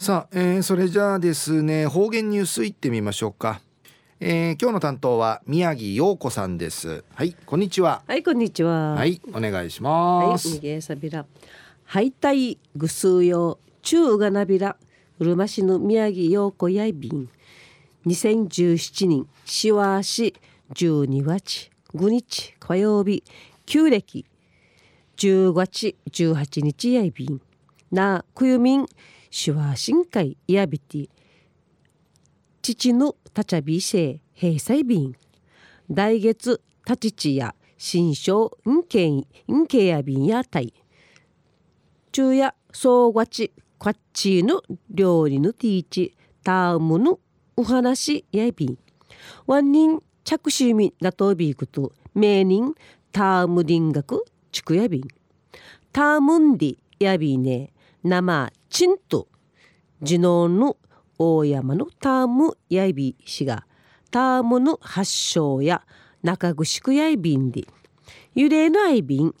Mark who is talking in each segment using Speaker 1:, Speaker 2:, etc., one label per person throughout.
Speaker 1: さあ、えー、それじゃあですね方言ニュースいってみましょうか、えー、今日の担当は宮城陽子さんです。はいこんにちは。
Speaker 2: はいこんにちは。
Speaker 1: はいお願いします。はい
Speaker 2: 逃げさびら。はいたいぐすうよ中がなびら。うるま市の宮城陽子やいびん。2017年しわし12月5日火曜日旧暦10月18日やいびん。なくゆみん手話深海やびて父のたちゃびせ閉鎖便。来月たちちや新章んけんんけやびんやたい昼夜総がちこっちの料理のティーチタームのお話やびん。ワンニン着手みなとびくと名人タームリン学ちくやびんタームンディやびね。生ちんと地のの大山のタームやいび氏がタームの発祥や中城やいびんで幽霊のあいびん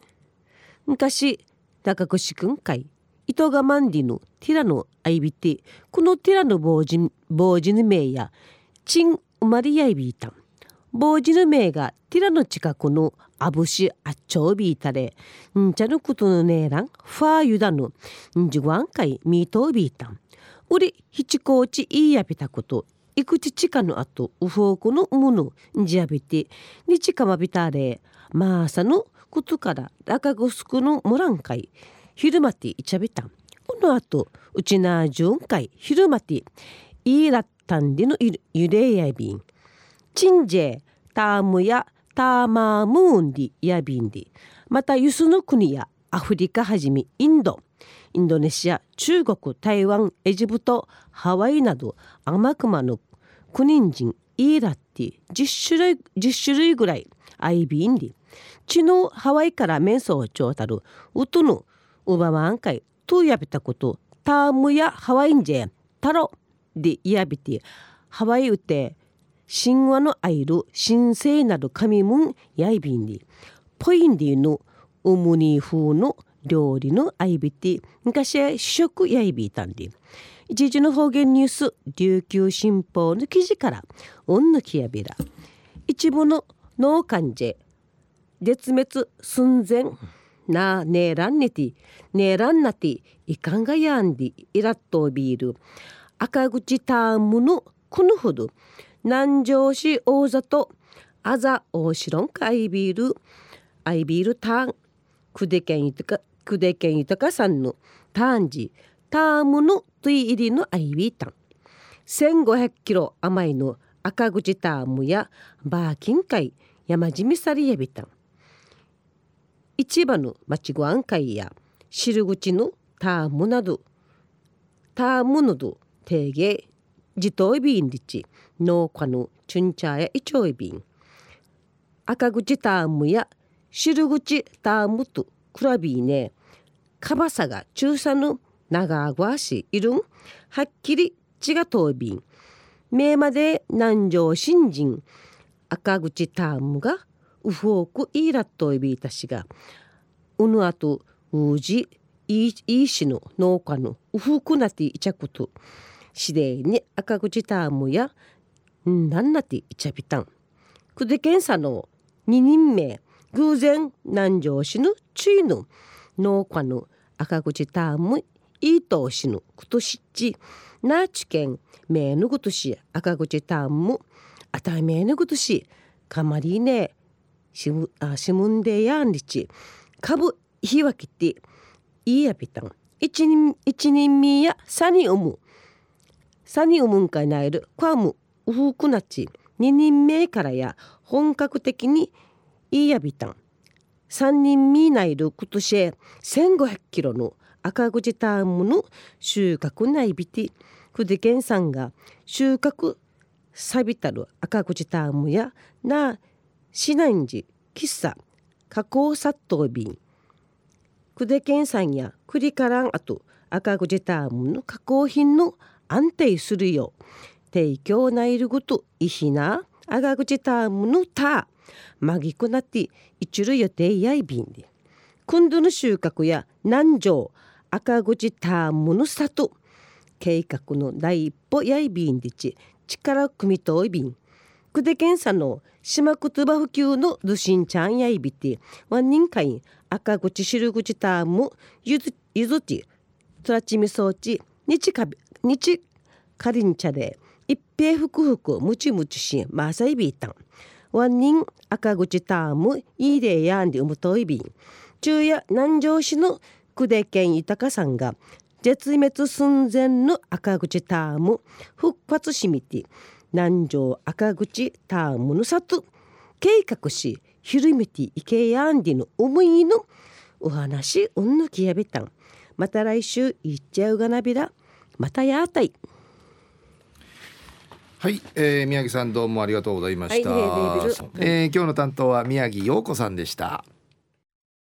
Speaker 2: 昔中城くんかい糸がまんりのティラのあいびてこのティラの坊主坊主の名やチン生まれやいびいたん。坊主の名がティラの近くのあぶしあっちょびいたれんちゃのことのねえらんファーユダのんじごわんかいみとびいたんうりひちこうちいいやびたこといくちちかのあとうふうこのものんじやびてにちかまびたれまあさのことかららかぐすくのもらんかい昼まていちゃびたんこのあとうちなじゅんかい昼まていいらったんでのゆでやびんチンジェタームやターマームーンディやビンディ。またユスの国やアフリカはじめインド。インドネシア中国台湾エジプトハワイなど天熊の国人イーラッティ。10種類 ,10 種類ぐらいアイビンディ。地のハワイからメンソーチョータルウトヌウバマンカイトゥヤビタこと。タームやハワインジェタロ。でイヤビティ。ハワイウテ神話のあいる神聖なる神もんやいびんにポインディのウムニ風の料理のあいびて昔は主食やいびいたんで。一時の方言ニュース琉球新報の記事からうんぬきやびら。一部の農患者絶滅寸前なねえらんねてねえらんなていかんがやんでいらっとビール赤口タームのこのほど。南城市大里あざ大城かいビールアイビールターン久手県豊久手県豊さんのターンジタームのトイ入りのアイビータン。1500キロ甘いの赤口タームやバーキン海山地みさりやびたん市場の町ご案会や汁口のタームなどタームなど定芸自動ビンリチ農家のチュンチャーやイチョイビン。赤口タームや汁口タームとクラビーね。かばさが中佐の長あご足いるん。はっきり血が遠びん。名まで南城新人。赤口タームがウフォークイーラットイビータシが。うぬあとうじいいしの農家のウフークなていちゃこと。しでに赤口タームやんなんなていちゃびたんくで検査の二人目偶然南城市のちいの農家の赤口タームいいとしのことしっちなちけんめぬことし赤口タームあためぬことしかまりねしむあしむんでやんりちかぶひわきていいやびたん一人一人みやさにおむサニウムンカイナイルクアムウフクナチ2人目からや本格的にイーヤビタン3人目ナイルクトシェ1500キロの赤口タームの収穫ナイビティクデケンさんが収穫サビタル赤口タームやナシな市内時喫茶加工殺到便クデケンさんやクリカランあと赤口タームの加工品の安定するよ。提供ないることいひな。赤口タームのたまぎくなって一類予定やいびんで。今度の収穫や南城赤口タームの里。計画の第一歩やいびんでち。力組みといびん。くでけんさの。島言葉普及のルシンちゃんやいびて。ワン人会。赤口汁口ターム。ゆずゆずち。トラチミ装置日か日かりんちゃで一平ふくふくむちむちしまさいびいたん。ワン人赤口タームいいでやんでうむといびん。昼夜南城市の久手健豊さんが絶滅寸前の赤口ターム復活しみて南城赤口タームの里計画しひるめていけやんでの思いのお話うんぬきやびたん。また来週いっちゃうがなびら。またやあたい。
Speaker 1: はい、えー、宮城さんどうもありがとうございました、
Speaker 2: はい
Speaker 1: えー今日の担当は宮城陽子さんでした